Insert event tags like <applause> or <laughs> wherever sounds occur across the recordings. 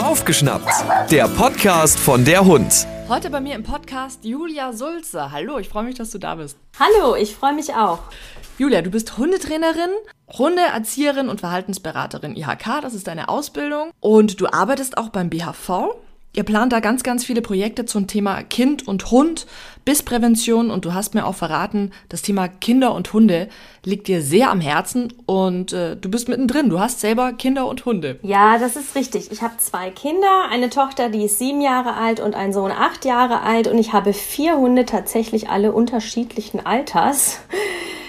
Aufgeschnappt, der Podcast von der Hund. Heute bei mir im Podcast Julia Sulze. Hallo, ich freue mich, dass du da bist. Hallo, ich freue mich auch. Julia, du bist Hundetrainerin, Hundeerzieherin und Verhaltensberaterin IHK, das ist deine Ausbildung. Und du arbeitest auch beim BHV. Ihr plant da ganz, ganz viele Projekte zum Thema Kind und Hund, Bissprävention und du hast mir auch verraten, das Thema Kinder und Hunde liegt dir sehr am Herzen und äh, du bist mittendrin. Du hast selber Kinder und Hunde. Ja, das ist richtig. Ich habe zwei Kinder, eine Tochter, die ist sieben Jahre alt und ein Sohn acht Jahre alt und ich habe vier Hunde tatsächlich alle unterschiedlichen Alters.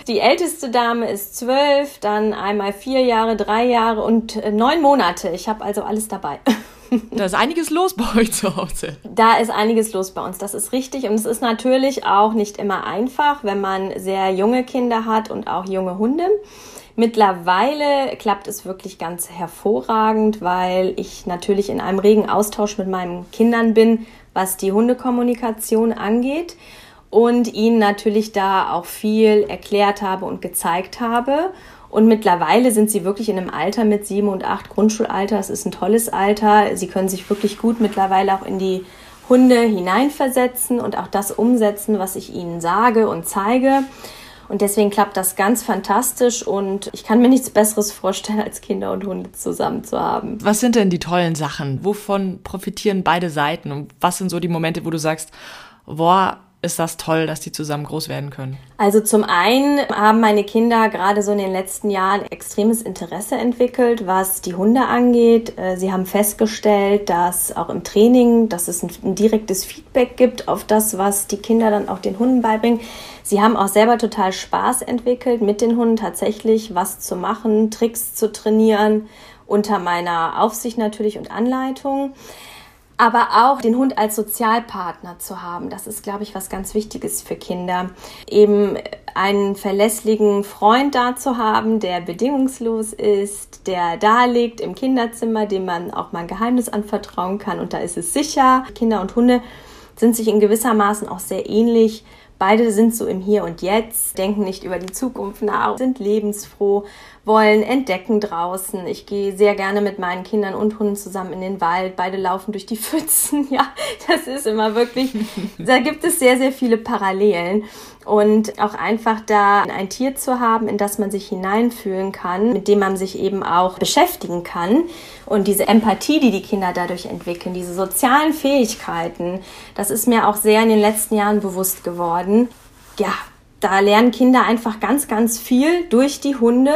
Die älteste Dame ist zwölf, dann einmal vier Jahre, drei Jahre und äh, neun Monate. Ich habe also alles dabei. Da ist einiges los bei euch zu Hause. Da ist einiges los bei uns, das ist richtig. Und es ist natürlich auch nicht immer einfach, wenn man sehr junge Kinder hat und auch junge Hunde. Mittlerweile klappt es wirklich ganz hervorragend, weil ich natürlich in einem regen Austausch mit meinen Kindern bin, was die Hundekommunikation angeht und ihnen natürlich da auch viel erklärt habe und gezeigt habe. Und mittlerweile sind sie wirklich in einem Alter mit sieben und acht Grundschulalter. Es ist ein tolles Alter. Sie können sich wirklich gut mittlerweile auch in die Hunde hineinversetzen und auch das umsetzen, was ich ihnen sage und zeige. Und deswegen klappt das ganz fantastisch und ich kann mir nichts Besseres vorstellen, als Kinder und Hunde zusammen zu haben. Was sind denn die tollen Sachen? Wovon profitieren beide Seiten? Und was sind so die Momente, wo du sagst, boah, ist das toll, dass die zusammen groß werden können? Also zum einen haben meine Kinder gerade so in den letzten Jahren extremes Interesse entwickelt, was die Hunde angeht. Äh, sie haben festgestellt, dass auch im Training, dass es ein, ein direktes Feedback gibt auf das, was die Kinder dann auch den Hunden beibringen. Sie haben auch selber total Spaß entwickelt, mit den Hunden tatsächlich was zu machen, Tricks zu trainieren, unter meiner Aufsicht natürlich und Anleitung aber auch den Hund als Sozialpartner zu haben. Das ist, glaube ich, was ganz Wichtiges für Kinder. Eben einen verlässlichen Freund da zu haben, der bedingungslos ist, der da liegt im Kinderzimmer, dem man auch mal ein Geheimnis anvertrauen kann und da ist es sicher. Kinder und Hunde sind sich in gewissermaßen auch sehr ähnlich. Beide sind so im Hier und Jetzt, denken nicht über die Zukunft nach, sind lebensfroh, wollen entdecken draußen. Ich gehe sehr gerne mit meinen Kindern und Hunden zusammen in den Wald. Beide laufen durch die <laughs> Pfützen. Ja, das ist immer wirklich, <laughs> da gibt es sehr, sehr viele Parallelen. Und auch einfach da ein Tier zu haben, in das man sich hineinfühlen kann, mit dem man sich eben auch beschäftigen kann. Und diese Empathie, die die Kinder dadurch entwickeln, diese sozialen Fähigkeiten, das ist mir auch sehr in den letzten Jahren bewusst geworden. Ja, da lernen Kinder einfach ganz, ganz viel durch die Hunde,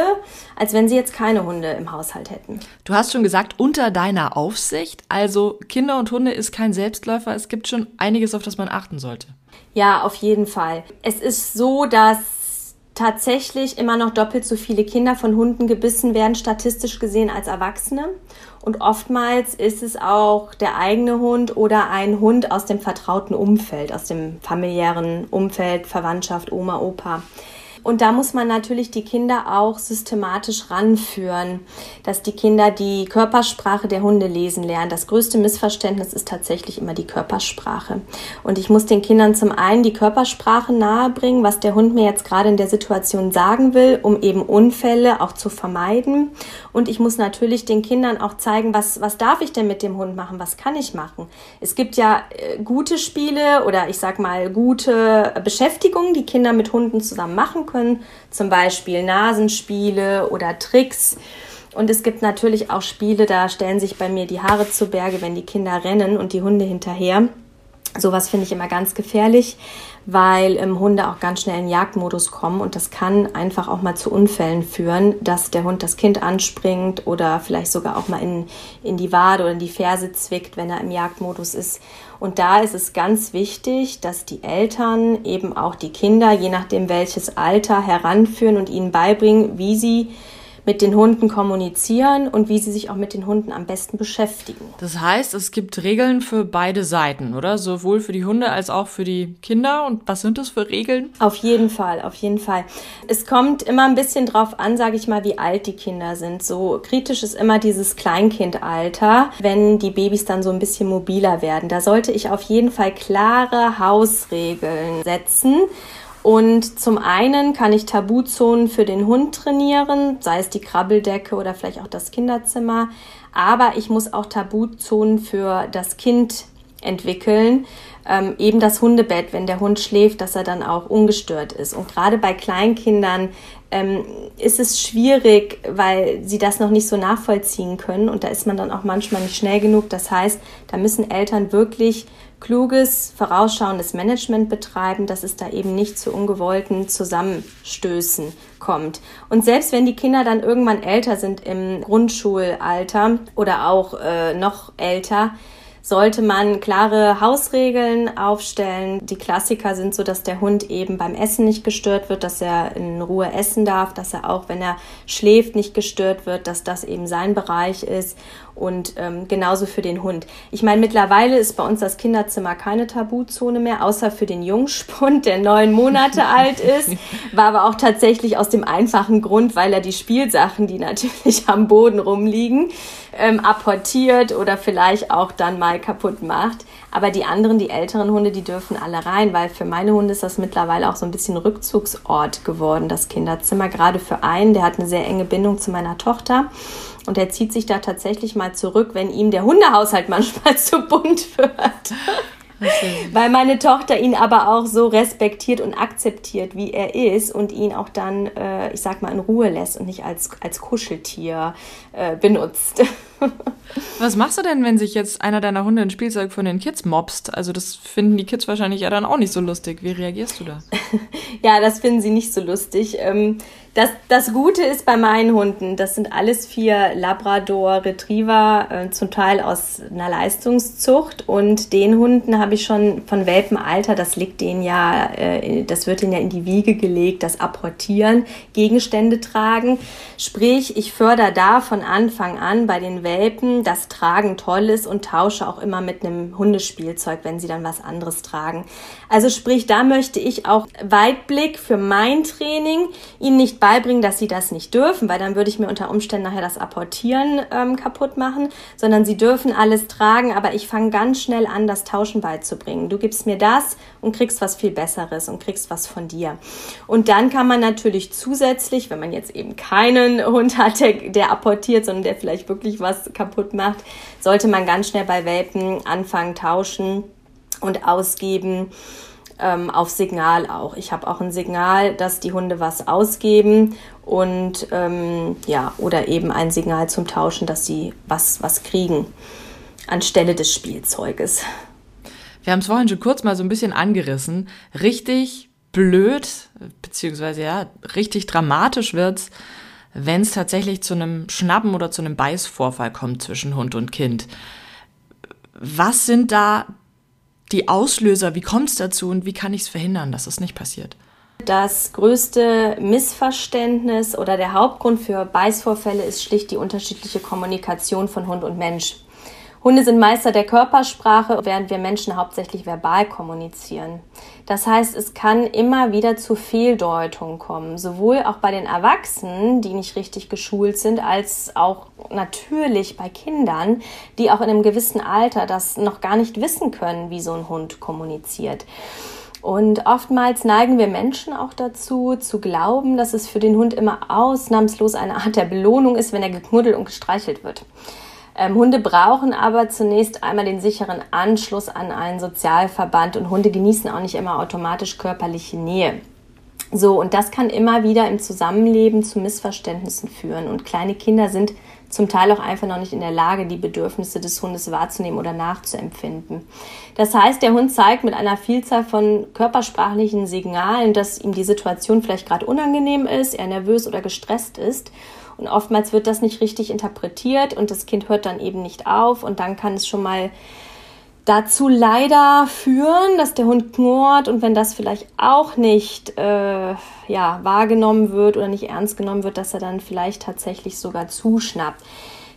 als wenn sie jetzt keine Hunde im Haushalt hätten. Du hast schon gesagt, unter deiner Aufsicht. Also Kinder und Hunde ist kein Selbstläufer. Es gibt schon einiges, auf das man achten sollte. Ja, auf jeden Fall. Es ist so, dass tatsächlich immer noch doppelt so viele Kinder von Hunden gebissen werden, statistisch gesehen, als Erwachsene. Und oftmals ist es auch der eigene Hund oder ein Hund aus dem vertrauten Umfeld, aus dem familiären Umfeld, Verwandtschaft, Oma, Opa. Und da muss man natürlich die Kinder auch systematisch ranführen, dass die Kinder die Körpersprache der Hunde lesen lernen. Das größte Missverständnis ist tatsächlich immer die Körpersprache. Und ich muss den Kindern zum einen die Körpersprache nahebringen, was der Hund mir jetzt gerade in der Situation sagen will, um eben Unfälle auch zu vermeiden. Und ich muss natürlich den Kindern auch zeigen, was, was darf ich denn mit dem Hund machen, was kann ich machen. Es gibt ja äh, gute Spiele oder ich sag mal gute Beschäftigungen, die Kinder mit Hunden zusammen machen können machen, zum Beispiel Nasenspiele oder Tricks. Und es gibt natürlich auch Spiele, da stellen sich bei mir die Haare zu Berge, wenn die Kinder rennen und die Hunde hinterher. Sowas finde ich immer ganz gefährlich, weil ähm, Hunde auch ganz schnell in Jagdmodus kommen und das kann einfach auch mal zu Unfällen führen, dass der Hund das Kind anspringt oder vielleicht sogar auch mal in, in die Wade oder in die Ferse zwickt, wenn er im Jagdmodus ist. Und da ist es ganz wichtig, dass die Eltern eben auch die Kinder, je nachdem welches Alter, heranführen und ihnen beibringen, wie sie mit den Hunden kommunizieren und wie sie sich auch mit den Hunden am besten beschäftigen. Das heißt, es gibt Regeln für beide Seiten, oder? Sowohl für die Hunde als auch für die Kinder. Und was sind das für Regeln? Auf jeden Fall, auf jeden Fall. Es kommt immer ein bisschen drauf an, sage ich mal, wie alt die Kinder sind. So kritisch ist immer dieses Kleinkindalter, wenn die Babys dann so ein bisschen mobiler werden. Da sollte ich auf jeden Fall klare Hausregeln setzen und zum einen kann ich Tabuzonen für den Hund trainieren, sei es die Krabbeldecke oder vielleicht auch das Kinderzimmer. Aber ich muss auch Tabuzonen für das Kind entwickeln. Ähm, eben das Hundebett, wenn der Hund schläft, dass er dann auch ungestört ist. Und gerade bei Kleinkindern ähm, ist es schwierig, weil sie das noch nicht so nachvollziehen können. Und da ist man dann auch manchmal nicht schnell genug. Das heißt, da müssen Eltern wirklich kluges, vorausschauendes Management betreiben, dass es da eben nicht zu ungewollten Zusammenstößen kommt. Und selbst wenn die Kinder dann irgendwann älter sind im Grundschulalter oder auch äh, noch älter, sollte man klare Hausregeln aufstellen. Die Klassiker sind so, dass der Hund eben beim Essen nicht gestört wird, dass er in Ruhe essen darf, dass er auch, wenn er schläft, nicht gestört wird, dass das eben sein Bereich ist und ähm, genauso für den Hund. Ich meine, mittlerweile ist bei uns das Kinderzimmer keine Tabuzone mehr, außer für den Jungspund, der neun Monate <laughs> alt ist. War aber auch tatsächlich aus dem einfachen Grund, weil er die Spielsachen, die natürlich am Boden rumliegen, ähm, apportiert oder vielleicht auch dann mal kaputt macht. Aber die anderen, die älteren Hunde, die dürfen alle rein, weil für meine Hunde ist das mittlerweile auch so ein bisschen Rückzugsort geworden, das Kinderzimmer. Gerade für einen, der hat eine sehr enge Bindung zu meiner Tochter. Und er zieht sich da tatsächlich mal zurück, wenn ihm der Hundehaushalt <laughs> manchmal zu bunt wird. Weil meine Tochter ihn aber auch so respektiert und akzeptiert, wie er ist und ihn auch dann, äh, ich sag mal, in Ruhe lässt und nicht als, als Kuscheltier äh, benutzt. <laughs> Was machst du denn, wenn sich jetzt einer deiner Hunde ein Spielzeug von den Kids mobst? Also das finden die Kids wahrscheinlich ja dann auch nicht so lustig. Wie reagierst du da? <laughs> ja, das finden sie nicht so lustig. Ähm, das, das Gute ist bei meinen Hunden, das sind alles vier Labrador Retriever, äh, zum Teil aus einer Leistungszucht. Und den Hunden habe ich schon von Welpenalter, das liegt denen ja, äh, das wird ihnen ja in die Wiege gelegt, das Apportieren, Gegenstände tragen. Sprich, ich fördere da von Anfang an bei den Welpen, dass Tragen toll ist und tausche auch immer mit einem Hundespielzeug, wenn sie dann was anderes tragen. Also sprich, da möchte ich auch Weitblick für mein Training ihnen nicht beibringen, dass sie das nicht dürfen, weil dann würde ich mir unter Umständen nachher das Apportieren ähm, kaputt machen, sondern sie dürfen alles tragen, aber ich fange ganz schnell an, das Tauschen beizubringen. Du gibst mir das und kriegst was viel Besseres und kriegst was von dir. Und dann kann man natürlich zusätzlich, wenn man jetzt eben keinen <laughs> Hund hat, der, der apportiert, sondern der vielleicht wirklich was kaputt macht, sollte man ganz schnell bei Welpen anfangen tauschen und ausgeben ähm, auf Signal auch. Ich habe auch ein Signal, dass die Hunde was ausgeben und ähm, ja, oder eben ein Signal zum Tauschen, dass sie was, was kriegen anstelle des Spielzeuges. Wir haben es vorhin schon kurz mal so ein bisschen angerissen. Richtig blöd, beziehungsweise ja, richtig dramatisch wird's, wenn es tatsächlich zu einem Schnappen oder zu einem Beißvorfall kommt zwischen Hund und Kind. Was sind da die Auslöser? Wie kommt es dazu und wie kann ich es verhindern, dass es nicht passiert? Das größte Missverständnis oder der Hauptgrund für Beißvorfälle ist schlicht die unterschiedliche Kommunikation von Hund und Mensch. Hunde sind Meister der Körpersprache, während wir Menschen hauptsächlich verbal kommunizieren. Das heißt, es kann immer wieder zu Fehldeutungen kommen, sowohl auch bei den Erwachsenen, die nicht richtig geschult sind, als auch natürlich bei Kindern, die auch in einem gewissen Alter das noch gar nicht wissen können, wie so ein Hund kommuniziert. Und oftmals neigen wir Menschen auch dazu, zu glauben, dass es für den Hund immer ausnahmslos eine Art der Belohnung ist, wenn er geknuddelt und gestreichelt wird. Ähm, Hunde brauchen aber zunächst einmal den sicheren Anschluss an einen Sozialverband und Hunde genießen auch nicht immer automatisch körperliche Nähe. So, und das kann immer wieder im Zusammenleben zu Missverständnissen führen. Und kleine Kinder sind zum Teil auch einfach noch nicht in der Lage, die Bedürfnisse des Hundes wahrzunehmen oder nachzuempfinden. Das heißt, der Hund zeigt mit einer Vielzahl von körpersprachlichen Signalen, dass ihm die Situation vielleicht gerade unangenehm ist, er nervös oder gestresst ist. Und oftmals wird das nicht richtig interpretiert und das Kind hört dann eben nicht auf. Und dann kann es schon mal dazu leider führen, dass der Hund knurrt. Und wenn das vielleicht auch nicht äh, ja, wahrgenommen wird oder nicht ernst genommen wird, dass er dann vielleicht tatsächlich sogar zuschnappt.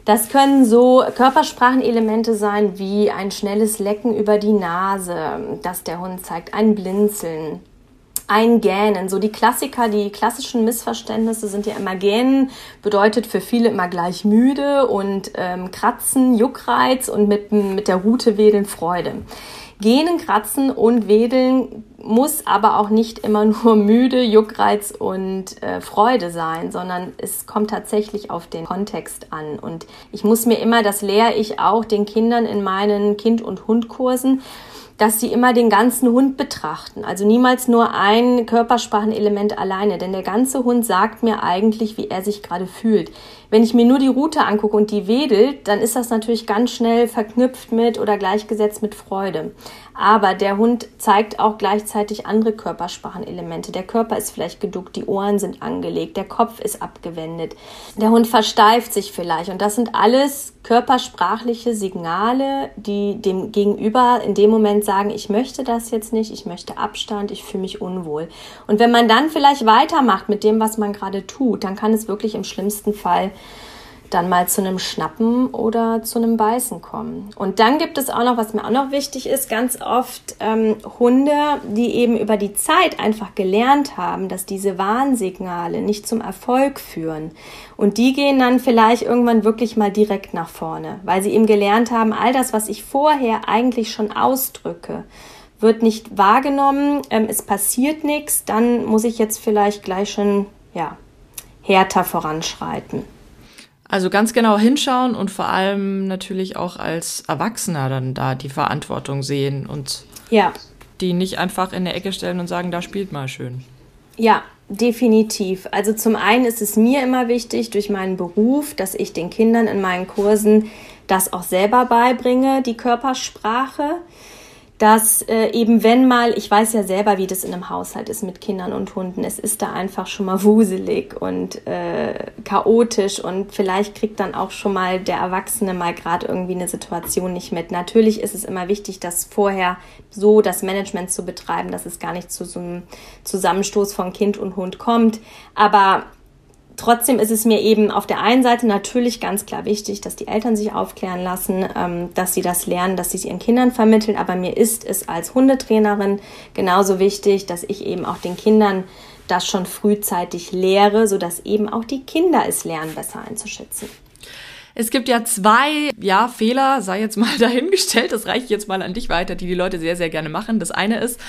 Das können so Körpersprachenelemente sein wie ein schnelles Lecken über die Nase, dass der Hund zeigt, ein Blinzeln, Eingähnen. So die Klassiker, die klassischen Missverständnisse sind ja immer Gähnen, bedeutet für viele immer gleich müde und ähm, Kratzen, Juckreiz und mit, mit der Rute wedeln Freude. Gähnen, Kratzen und Wedeln muss aber auch nicht immer <laughs> nur müde, Juckreiz und äh, Freude sein, sondern es kommt tatsächlich auf den Kontext an. Und ich muss mir immer, das lehre ich auch den Kindern in meinen Kind- und Hundkursen, dass sie immer den ganzen Hund betrachten. Also niemals nur ein Körpersprachenelement alleine, denn der ganze Hund sagt mir eigentlich, wie er sich gerade fühlt. Wenn ich mir nur die Route angucke und die wedelt, dann ist das natürlich ganz schnell verknüpft mit oder gleichgesetzt mit Freude. Aber der Hund zeigt auch gleichzeitig andere Körpersprachenelemente. Der Körper ist vielleicht geduckt, die Ohren sind angelegt, der Kopf ist abgewendet. Der Hund versteift sich vielleicht. Und das sind alles körpersprachliche Signale, die dem Gegenüber in dem Moment sagen, ich möchte das jetzt nicht, ich möchte Abstand, ich fühle mich unwohl. Und wenn man dann vielleicht weitermacht mit dem, was man gerade tut, dann kann es wirklich im schlimmsten Fall dann mal zu einem Schnappen oder zu einem Beißen kommen. Und dann gibt es auch noch, was mir auch noch wichtig ist, ganz oft ähm, Hunde, die eben über die Zeit einfach gelernt haben, dass diese Warnsignale nicht zum Erfolg führen. Und die gehen dann vielleicht irgendwann wirklich mal direkt nach vorne, weil sie eben gelernt haben, all das, was ich vorher eigentlich schon ausdrücke, wird nicht wahrgenommen, ähm, es passiert nichts, dann muss ich jetzt vielleicht gleich schon, ja, härter voranschreiten. Also ganz genau hinschauen und vor allem natürlich auch als Erwachsener dann da die Verantwortung sehen und ja. die nicht einfach in der Ecke stellen und sagen, da spielt mal schön. Ja, definitiv. Also zum einen ist es mir immer wichtig durch meinen Beruf, dass ich den Kindern in meinen Kursen das auch selber beibringe, die Körpersprache dass äh, eben wenn mal, ich weiß ja selber, wie das in einem Haushalt ist mit Kindern und Hunden, es ist da einfach schon mal wuselig und äh, chaotisch und vielleicht kriegt dann auch schon mal der Erwachsene mal gerade irgendwie eine Situation nicht mit. Natürlich ist es immer wichtig, das vorher so das Management zu betreiben, dass es gar nicht zu so einem Zusammenstoß von Kind und Hund kommt, aber Trotzdem ist es mir eben auf der einen Seite natürlich ganz klar wichtig, dass die Eltern sich aufklären lassen, ähm, dass sie das lernen, dass sie es ihren Kindern vermitteln. Aber mir ist es als Hundetrainerin genauso wichtig, dass ich eben auch den Kindern das schon frühzeitig lehre, sodass eben auch die Kinder es lernen, besser einzuschätzen. Es gibt ja zwei, ja, Fehler, sei jetzt mal <laughs> dahingestellt, das reiche ich jetzt mal an dich weiter, die die Leute sehr, sehr gerne machen. Das eine ist,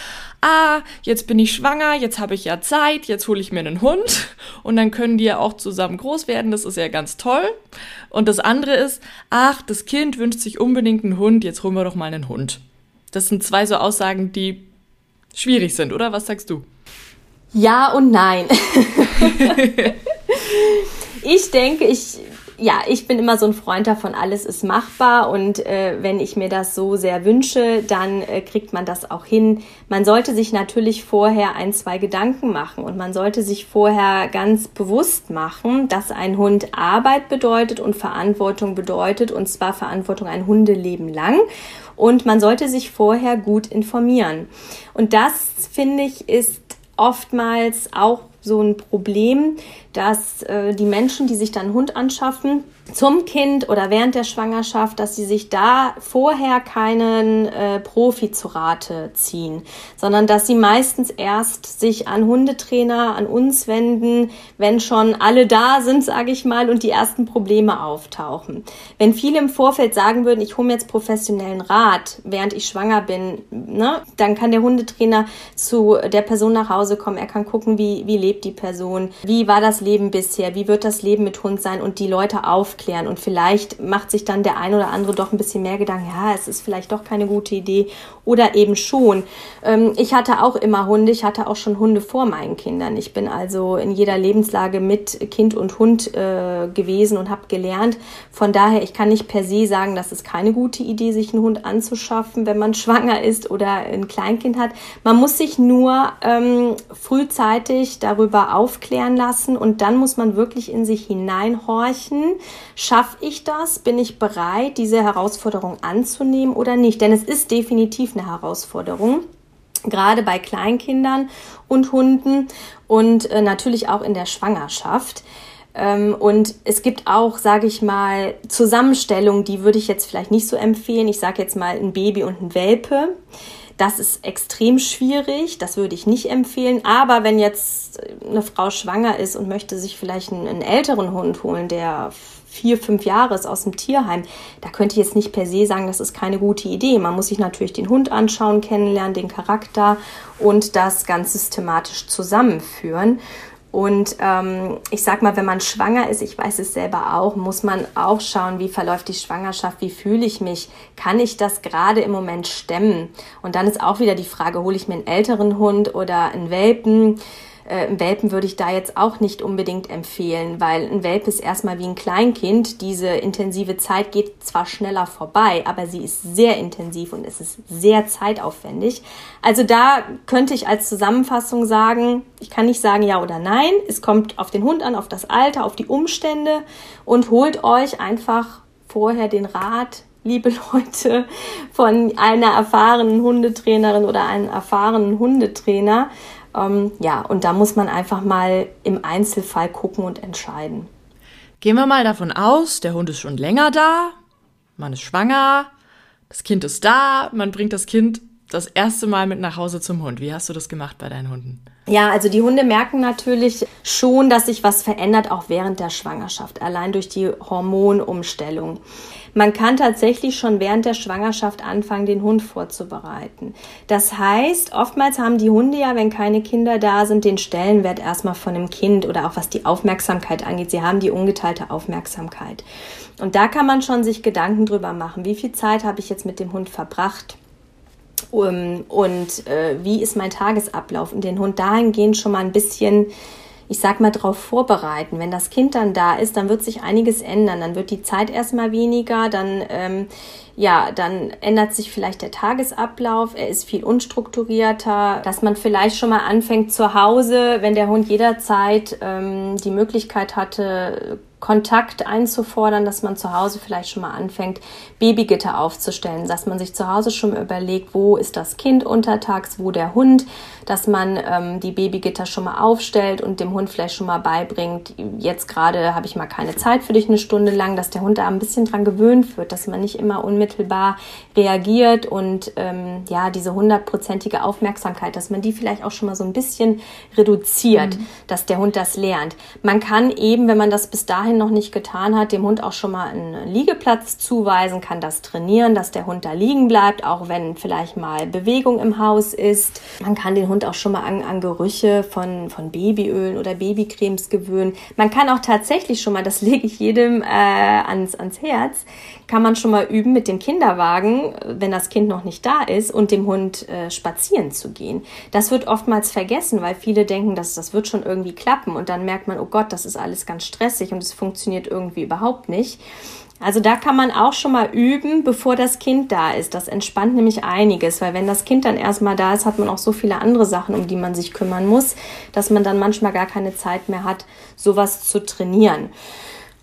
ah, jetzt bin ich schwanger, jetzt habe ich ja Zeit, jetzt hole ich mir einen Hund <laughs> und dann können die ja auch zusammen groß werden, das ist ja ganz toll. Und das andere ist, ach, das Kind wünscht sich unbedingt einen Hund, jetzt holen wir doch mal einen Hund. Das sind zwei so Aussagen, die schwierig sind, oder? Was sagst du? Ja und nein. <laughs> ich denke, ich ja, ich bin immer so ein Freund davon, alles ist machbar und äh, wenn ich mir das so sehr wünsche, dann äh, kriegt man das auch hin. Man sollte sich natürlich vorher ein, zwei Gedanken machen und man sollte sich vorher ganz bewusst machen, dass ein Hund Arbeit bedeutet und Verantwortung bedeutet und zwar Verantwortung ein Hundeleben lang und man sollte sich vorher gut informieren. Und das, finde ich, ist oftmals auch so ein Problem, dass äh, die Menschen, die sich dann einen Hund anschaffen, zum Kind oder während der Schwangerschaft, dass sie sich da vorher keinen äh, Profi zu Rate ziehen, sondern dass sie meistens erst sich an Hundetrainer, an uns wenden, wenn schon alle da sind, sage ich mal, und die ersten Probleme auftauchen. Wenn viele im Vorfeld sagen würden, ich hole mir jetzt professionellen Rat, während ich schwanger bin, ne, dann kann der Hundetrainer zu der Person nach Hause kommen, er kann gucken, wie, wie lebt die Person, wie war das Leben bisher, wie wird das Leben mit Hund sein? Und die Leute auf aufklären. Und vielleicht macht sich dann der ein oder andere doch ein bisschen mehr Gedanken, ja, es ist vielleicht doch keine gute Idee oder eben schon. Ähm, ich hatte auch immer Hunde, ich hatte auch schon Hunde vor meinen Kindern. Ich bin also in jeder Lebenslage mit Kind und Hund äh, gewesen und habe gelernt. Von daher, ich kann nicht per se sagen, dass es keine gute Idee, sich einen Hund anzuschaffen, wenn man <laughs> schwanger ist oder ein Kleinkind hat. Man muss sich nur ähm, frühzeitig darüber aufklären lassen und dann muss man wirklich in sich hineinhorchen, Schaffe ich das? Bin ich bereit, diese Herausforderung anzunehmen oder nicht? Denn es ist definitiv eine Herausforderung gerade bei Kleinkindern und Hunden und äh, natürlich auch in der Schwangerschaft. Ähm, und es gibt auch, sage ich mal, Zusammenstellungen, die würde ich jetzt vielleicht nicht so empfehlen. Ich sage jetzt mal ein Baby und ein Welpe. Das ist extrem schwierig, das würde ich nicht empfehlen. Aber wenn jetzt eine Frau schwanger ist und möchte sich vielleicht einen, einen älteren Hund holen, der vier, fünf Jahres aus dem Tierheim, da könnte ich jetzt nicht per se sagen, das ist keine gute Idee. Man muss sich natürlich den Hund anschauen, kennenlernen, den Charakter und das ganz systematisch zusammenführen. Und ähm, ich sag mal, wenn man schwanger ist, ich weiß es selber auch, muss man auch schauen, wie verläuft die Schwangerschaft, wie fühle ich mich, kann ich das gerade im Moment stemmen? Und dann ist auch wieder die Frage, hole ich mir einen älteren Hund oder einen Welpen? Äh, Welpen würde ich da jetzt auch nicht unbedingt empfehlen, weil ein Welp ist erstmal wie ein Kleinkind. Diese intensive Zeit geht zwar schneller vorbei, aber sie ist sehr intensiv und es ist sehr zeitaufwendig. Also da könnte ich als Zusammenfassung sagen, ich kann nicht sagen ja oder nein. Es kommt auf den Hund an, auf das Alter, auf die Umstände und holt euch einfach vorher den Rat, liebe <laughs> Leute, von einer erfahrenen Hundetrainerin oder einem erfahrenen Hundetrainer. Ähm, ja, und da muss man einfach mal im Einzelfall gucken und entscheiden. Gehen wir mal davon aus, der Hund ist schon länger da, man ist schwanger, das Kind ist da, man bringt das Kind das erste Mal mit nach Hause zum Hund. Wie hast du das gemacht bei deinen Hunden? Ja, also die Hunde merken natürlich schon, dass sich was verändert, auch während der Schwangerschaft, allein durch die Hormonumstellung. Man kann tatsächlich schon während der Schwangerschaft anfangen, den Hund vorzubereiten. Das heißt, oftmals haben die Hunde ja, wenn keine Kinder da sind, den Stellenwert erstmal von dem Kind oder auch was die Aufmerksamkeit angeht. Sie haben die ungeteilte Aufmerksamkeit. Und da kann man schon sich Gedanken drüber machen. Wie viel Zeit habe ich jetzt mit dem Hund verbracht? Um, und äh, wie ist mein Tagesablauf und den Hund dahingehend schon mal ein bisschen, ich sag mal, darauf vorbereiten. Wenn das Kind dann da ist, dann wird sich einiges ändern. Dann wird die Zeit erstmal weniger, dann ähm, ja, dann ändert sich vielleicht der Tagesablauf, er ist viel unstrukturierter, dass man vielleicht schon mal anfängt zu Hause, wenn der Hund jederzeit ähm, die Möglichkeit hatte, Kontakt einzufordern, dass man zu Hause vielleicht schon mal anfängt, Babygitter aufzustellen, dass man sich zu Hause schon mal überlegt, wo ist das Kind untertags, wo der Hund, dass man ähm, die Babygitter schon mal aufstellt und dem Hund vielleicht schon mal beibringt, jetzt gerade habe ich mal keine Zeit für dich eine Stunde lang, dass der Hund da ein bisschen dran gewöhnt wird, dass man nicht immer unmittelbar reagiert und ähm, ja, diese hundertprozentige Aufmerksamkeit, dass man die vielleicht auch schon mal so ein bisschen reduziert, mhm. dass der Hund das lernt. Man kann eben, wenn man das bis dahin dahin noch nicht getan hat, dem Hund auch schon mal einen Liegeplatz zuweisen, kann das trainieren, dass der Hund da liegen bleibt, auch wenn vielleicht mal Bewegung im Haus ist. Man kann den Hund auch schon mal an, an Gerüche von, von Babyölen oder Babycremes gewöhnen. Man kann auch tatsächlich schon mal, das <laughs> lege ich jedem äh, ans, ans Herz, kann man schon mal üben, mit dem Kinderwagen, wenn das Kind noch nicht da ist, und dem Hund äh, spazieren zu gehen. Das wird oftmals vergessen, weil viele denken, dass das wird schon irgendwie klappen und dann merkt man, oh Gott, das ist alles ganz stressig und es funktioniert irgendwie überhaupt nicht. Also da kann man auch schon mal üben, bevor das Kind da ist. Das entspannt nämlich einiges, weil wenn das Kind dann erstmal da ist, hat man auch so viele andere Sachen, um die man sich kümmern muss, dass man dann manchmal gar keine Zeit mehr hat, sowas zu trainieren.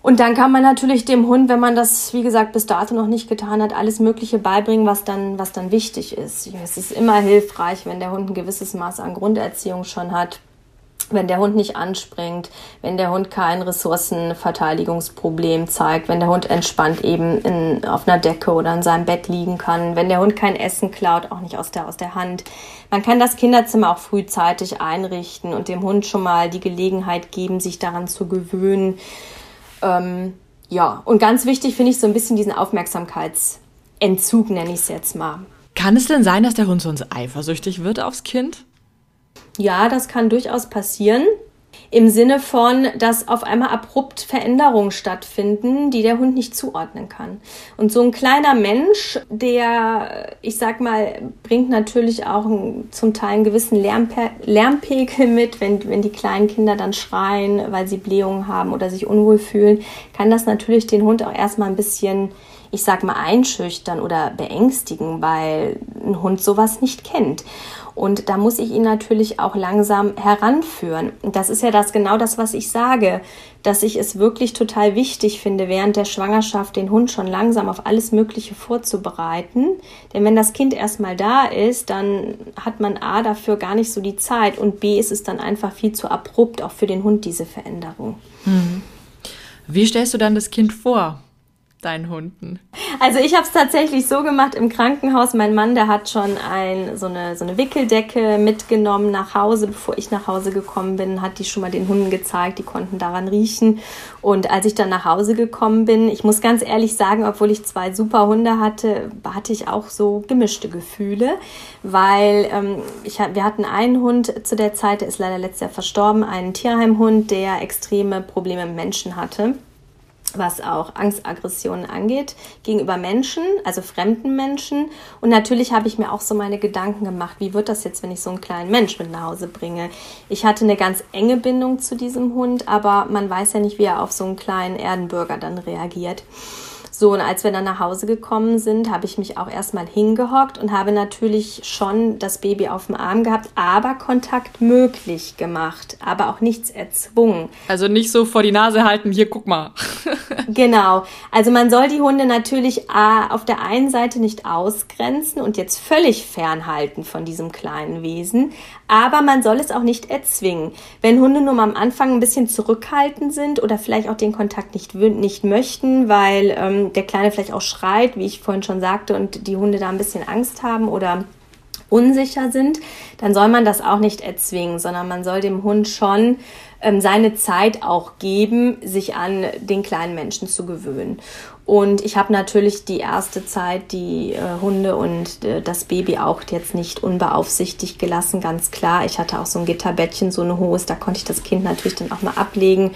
Und dann kann man natürlich dem Hund, wenn man das, wie gesagt, bis dato noch nicht getan hat, alles Mögliche beibringen, was dann, was dann wichtig ist. Es ist immer hilfreich, wenn der Hund ein gewisses Maß an Grunderziehung schon hat, wenn der Hund nicht anspringt, wenn der Hund kein Ressourcenverteidigungsproblem zeigt, wenn der Hund entspannt eben in, auf einer Decke oder in seinem Bett liegen kann, wenn der Hund kein Essen klaut, auch nicht aus der, aus der Hand. Man kann das Kinderzimmer auch frühzeitig einrichten und dem Hund schon mal die Gelegenheit geben, sich daran zu gewöhnen ähm, ja, und ganz wichtig finde ich so ein bisschen diesen Aufmerksamkeitsentzug, nenne ich es jetzt mal. Kann es denn sein, dass der Hund sonst eifersüchtig wird aufs Kind? Ja, das kann durchaus passieren im Sinne von, dass auf einmal abrupt Veränderungen stattfinden, die der Hund nicht zuordnen kann. Und so ein kleiner Mensch, der, ich sag mal, bringt natürlich auch zum Teil einen gewissen Lärmpe Lärmpegel mit, wenn, wenn die kleinen Kinder dann schreien, weil sie Blähungen haben oder sich unwohl fühlen, kann das natürlich den Hund auch erstmal ein bisschen ich sag mal, einschüchtern oder beängstigen, weil ein Hund sowas nicht kennt. Und da muss ich ihn natürlich auch langsam heranführen. Und das ist ja das genau das, was ich sage, dass ich es wirklich total wichtig finde, während der Schwangerschaft den Hund schon langsam auf alles Mögliche vorzubereiten. Denn wenn das Kind erstmal da ist, dann hat man A dafür gar nicht so die Zeit und B ist es dann einfach viel zu abrupt, auch für den Hund diese Veränderung. Hm. Wie stellst du dann das Kind vor? Deinen Hunden? Also ich habe es tatsächlich so gemacht im Krankenhaus. Mein Mann, der hat schon ein, so, eine, so eine Wickeldecke mitgenommen nach Hause, bevor ich nach Hause gekommen bin, hat die schon mal den Hunden gezeigt, die konnten daran riechen. Und als ich dann nach Hause gekommen bin, ich muss ganz ehrlich sagen, obwohl ich zwei super Hunde hatte, hatte ich auch so gemischte Gefühle, weil ähm, ich, wir hatten einen Hund zu der Zeit, der ist leider letztes Jahr verstorben, einen Tierheimhund, der extreme Probleme mit Menschen hatte was auch Angstaggressionen angeht, gegenüber Menschen, also fremden Menschen. Und natürlich habe ich mir auch so meine Gedanken gemacht, wie wird das jetzt, wenn ich so einen kleinen Mensch mit nach Hause bringe? Ich hatte eine ganz enge Bindung zu diesem Hund, aber man weiß ja nicht, wie er auf so einen kleinen Erdenbürger dann reagiert. So, und als wir dann nach Hause gekommen sind, habe ich mich auch erstmal hingehockt und habe natürlich schon das Baby auf dem Arm gehabt, aber Kontakt möglich gemacht, aber auch nichts erzwungen. Also nicht so vor die Nase halten, hier guck mal. <laughs> genau. Also man soll die Hunde natürlich auf der einen Seite nicht ausgrenzen und jetzt völlig fernhalten von diesem kleinen Wesen, aber man soll es auch nicht erzwingen. Wenn Hunde nur mal am Anfang ein bisschen zurückhaltend sind oder vielleicht auch den Kontakt nicht, nicht möchten, weil ähm, der Kleine vielleicht auch schreit, wie ich vorhin schon sagte, und die Hunde da ein bisschen Angst haben oder unsicher sind, dann soll man das auch nicht erzwingen, sondern man soll dem Hund schon ähm, seine Zeit auch geben, sich an den kleinen Menschen zu gewöhnen. Und ich habe natürlich die erste Zeit die äh, Hunde und äh, das Baby auch jetzt nicht unbeaufsichtigt gelassen, ganz klar. Ich hatte auch so ein Gitterbettchen, so eine Hose, da konnte ich das Kind natürlich dann auch mal ablegen,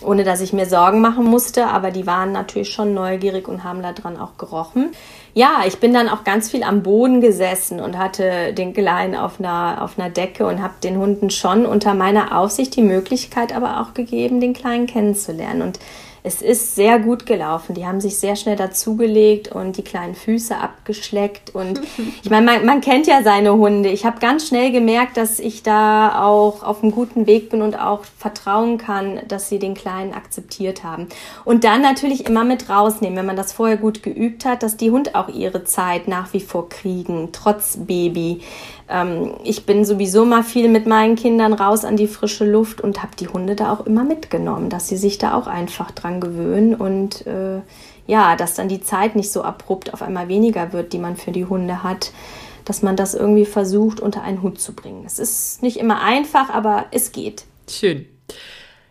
ohne dass ich mir Sorgen machen musste. Aber die waren natürlich schon neugierig und haben da dran auch gerochen. Ja, ich bin dann auch ganz viel am Boden gesessen und hatte den Kleinen auf einer, auf einer Decke und habe den Hunden schon unter meiner Aufsicht die Möglichkeit aber auch gegeben, den Kleinen kennenzulernen. Und es ist sehr gut gelaufen. Die haben sich sehr schnell dazugelegt und die kleinen Füße abgeschleckt. Und <laughs> ich meine, man, man kennt ja seine Hunde. Ich habe ganz schnell gemerkt, dass ich da auch auf einem guten Weg bin und auch vertrauen kann, dass sie den Kleinen akzeptiert haben. Und dann natürlich immer mit rausnehmen, wenn man das vorher gut geübt hat, dass die Hund auch ihre Zeit nach wie vor kriegen, trotz Baby. Ähm, ich bin sowieso mal viel mit meinen Kindern raus an die frische Luft und habe die Hunde da auch immer mitgenommen, dass sie sich da auch einfach dran gewöhnen und äh, ja, dass dann die Zeit nicht so abrupt auf einmal weniger wird, die man für die Hunde hat, dass man das irgendwie versucht unter einen Hut zu bringen. Es ist nicht immer einfach, aber es geht. Schön.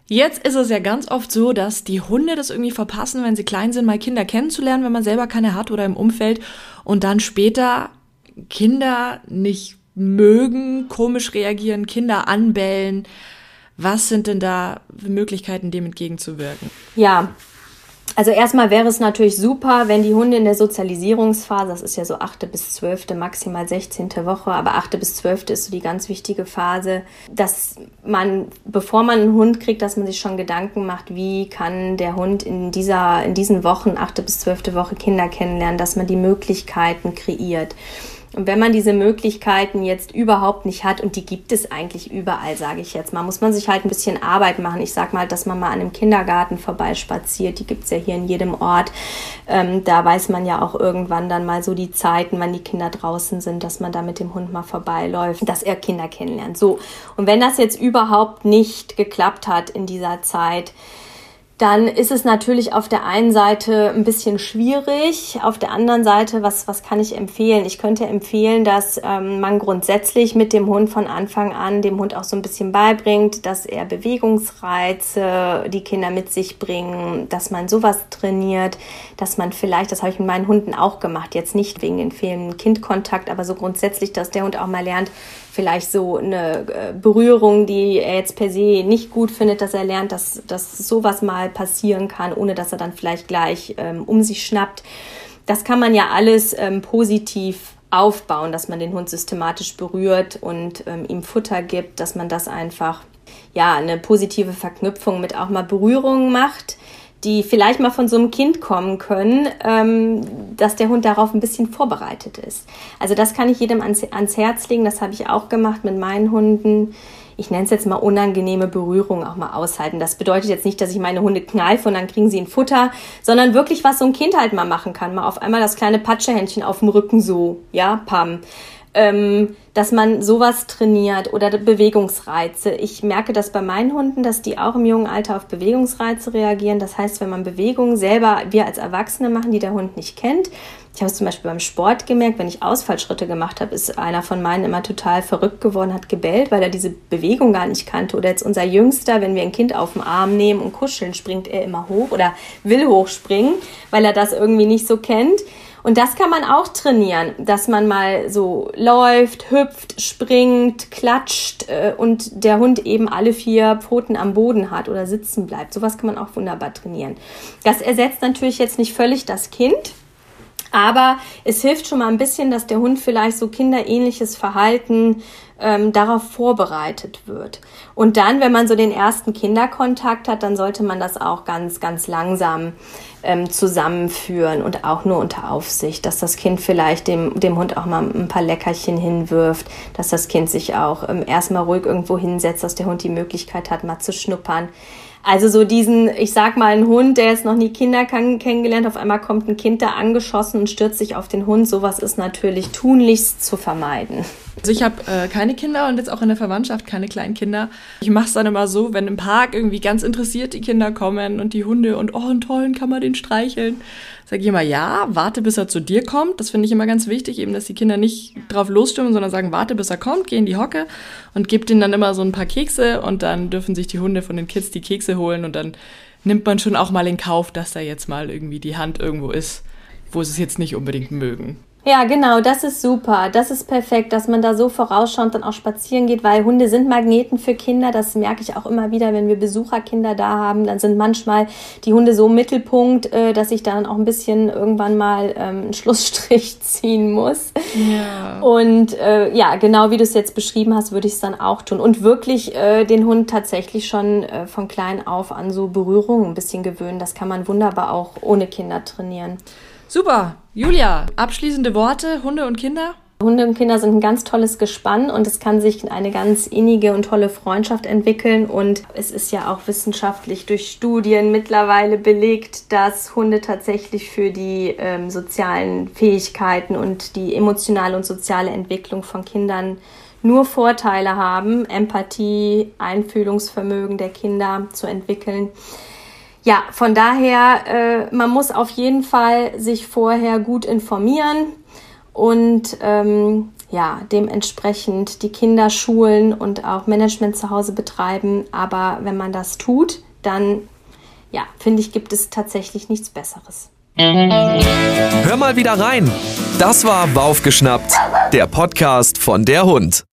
Jetzt ist es ja ganz oft so, dass die Hunde das irgendwie verpassen, wenn sie klein sind, mal Kinder kennenzulernen, wenn man selber keine hat oder im Umfeld und dann später Kinder nicht mögen, komisch reagieren, Kinder anbellen. Was sind denn da Möglichkeiten, dem entgegenzuwirken? Ja, also erstmal wäre es natürlich super, wenn die Hunde in der Sozialisierungsphase, das ist ja so achte bis zwölfte, maximal sechzehnte Woche, aber achte bis zwölfte ist so die ganz wichtige Phase, dass man, bevor man einen Hund kriegt, dass man sich schon Gedanken macht, wie kann der Hund in dieser, in diesen Wochen, achte bis zwölfte Woche Kinder kennenlernen, dass man die Möglichkeiten kreiert. Und wenn man diese Möglichkeiten jetzt überhaupt nicht hat, und die gibt es eigentlich überall, sage ich jetzt mal, muss man sich halt ein bisschen Arbeit machen. Ich sage mal, dass man mal an einem Kindergarten vorbeispaziert, die gibt es ja hier in jedem Ort. Ähm, da weiß man ja auch irgendwann dann mal so die Zeiten, wann die Kinder draußen sind, dass man da mit dem Hund mal vorbeiläuft, dass er Kinder kennenlernt. So, und wenn das jetzt überhaupt nicht geklappt hat in dieser Zeit, dann ist es natürlich auf der einen Seite ein bisschen schwierig. Auf der anderen Seite, was, was kann ich empfehlen? Ich könnte empfehlen, dass ähm, man grundsätzlich mit dem Hund von Anfang an dem Hund auch so ein bisschen beibringt, dass er Bewegungsreize, die Kinder mit sich bringen, dass man sowas trainiert, dass man vielleicht, das habe ich mit meinen Hunden auch gemacht, jetzt nicht wegen den fehlenden Kindkontakt, aber so grundsätzlich, dass der Hund auch mal lernt, vielleicht so eine äh, Berührung, die er jetzt per se nicht gut findet, dass er lernt, dass, dass sowas mal passieren kann, ohne dass er dann vielleicht gleich ähm, um sich schnappt. Das kann man ja alles ähm, positiv aufbauen, dass man den Hund systematisch berührt und ähm, ihm Futter gibt, dass man das einfach ja eine positive Verknüpfung mit auch mal Berührungen macht die vielleicht mal von so einem Kind kommen können, ähm, dass der Hund darauf ein bisschen vorbereitet ist. Also das kann ich jedem ans, ans Herz legen. Das habe ich auch gemacht mit meinen Hunden. Ich nenne es jetzt mal unangenehme Berührung auch mal aushalten. Das bedeutet jetzt nicht, dass ich meine Hunde kneife und dann kriegen sie ein Futter, sondern wirklich, was so ein Kind halt mal machen kann. Mal auf einmal das kleine Patschehändchen auf dem Rücken so, ja, pam ähm, dass man sowas trainiert oder Bewegungsreize. Ich merke das bei meinen Hunden, dass die auch im jungen Alter auf Bewegungsreize reagieren. Das heißt, wenn man Bewegungen selber, wir als Erwachsene machen, die der Hund nicht kennt. Ich habe es zum Beispiel beim Sport gemerkt, wenn ich Ausfallschritte gemacht habe, ist einer von meinen immer total verrückt geworden, hat gebellt, weil er diese Bewegung gar nicht kannte. Oder jetzt unser Jüngster, wenn wir ein Kind auf den Arm nehmen und kuscheln, springt er immer hoch oder will hochspringen, weil er das irgendwie nicht so kennt. Und das kann man auch trainieren, dass man mal so läuft, hüpft, springt, klatscht äh, und der Hund eben alle vier Pfoten am Boden hat oder sitzen bleibt. Sowas kann man auch wunderbar trainieren. Das ersetzt natürlich jetzt nicht völlig das Kind. Aber es hilft schon mal ein bisschen, dass der Hund vielleicht so kinderähnliches Verhalten ähm, darauf vorbereitet wird. Und dann, wenn man so den ersten Kinderkontakt hat, dann sollte man das auch ganz, ganz langsam ähm, zusammenführen und auch nur unter Aufsicht, dass das Kind vielleicht dem, dem Hund auch mal ein paar Leckerchen hinwirft, dass das Kind sich auch ähm, erstmal ruhig irgendwo hinsetzt, dass der Hund die Möglichkeit hat, mal zu schnuppern. Also so diesen, ich sag mal, ein Hund, der jetzt noch nie Kinder kennengelernt, auf einmal kommt ein Kind da angeschossen und stürzt sich auf den Hund. Sowas ist natürlich tunlichst zu vermeiden. Also ich habe äh, keine Kinder und jetzt auch in der Verwandtschaft keine kleinen Kinder. Ich mache es dann immer so, wenn im Park irgendwie ganz interessiert die Kinder kommen und die Hunde und oh, einen tollen kann man den streicheln. Sage ich immer, ja, warte, bis er zu dir kommt. Das finde ich immer ganz wichtig, eben, dass die Kinder nicht drauf losstimmen, sondern sagen, warte, bis er kommt, geh in die Hocke und gib denen dann immer so ein paar Kekse und dann dürfen sich die Hunde von den Kids die Kekse holen und dann nimmt man schon auch mal in Kauf, dass da jetzt mal irgendwie die Hand irgendwo ist, wo sie es jetzt nicht unbedingt mögen. Ja, genau, das ist super. Das ist perfekt, dass man da so vorausschauend dann auch spazieren geht, weil Hunde sind Magneten für Kinder. Das merke ich auch immer wieder, wenn wir Besucherkinder da haben. Dann sind manchmal die Hunde so im Mittelpunkt, äh, dass ich dann auch ein bisschen irgendwann mal ähm, einen Schlussstrich <laughs> ziehen muss. Ja. Und äh, ja, genau wie du es jetzt beschrieben hast, würde ich es dann auch tun. Und wirklich äh, den Hund tatsächlich schon äh, von klein auf an so Berührungen ein bisschen gewöhnen. Das kann man wunderbar auch ohne Kinder trainieren. Super. Julia, abschließende Worte, Hunde und Kinder? Hunde und Kinder sind ein ganz tolles Gespann und es kann sich eine ganz innige und tolle Freundschaft entwickeln. Und es ist ja auch wissenschaftlich durch Studien mittlerweile belegt, dass Hunde tatsächlich für die ähm, sozialen Fähigkeiten und die emotionale und soziale Entwicklung von Kindern nur Vorteile haben, Empathie, Einfühlungsvermögen der Kinder zu entwickeln ja, von daher, äh, man muss auf jeden Fall sich vorher gut informieren und ähm, ja, dementsprechend die Kinder schulen und auch Management zu Hause betreiben. Aber wenn man das tut, dann, ja, finde ich, gibt es tatsächlich nichts Besseres. Hör mal wieder rein. Das war Baufgeschnappt, der Podcast von der Hund.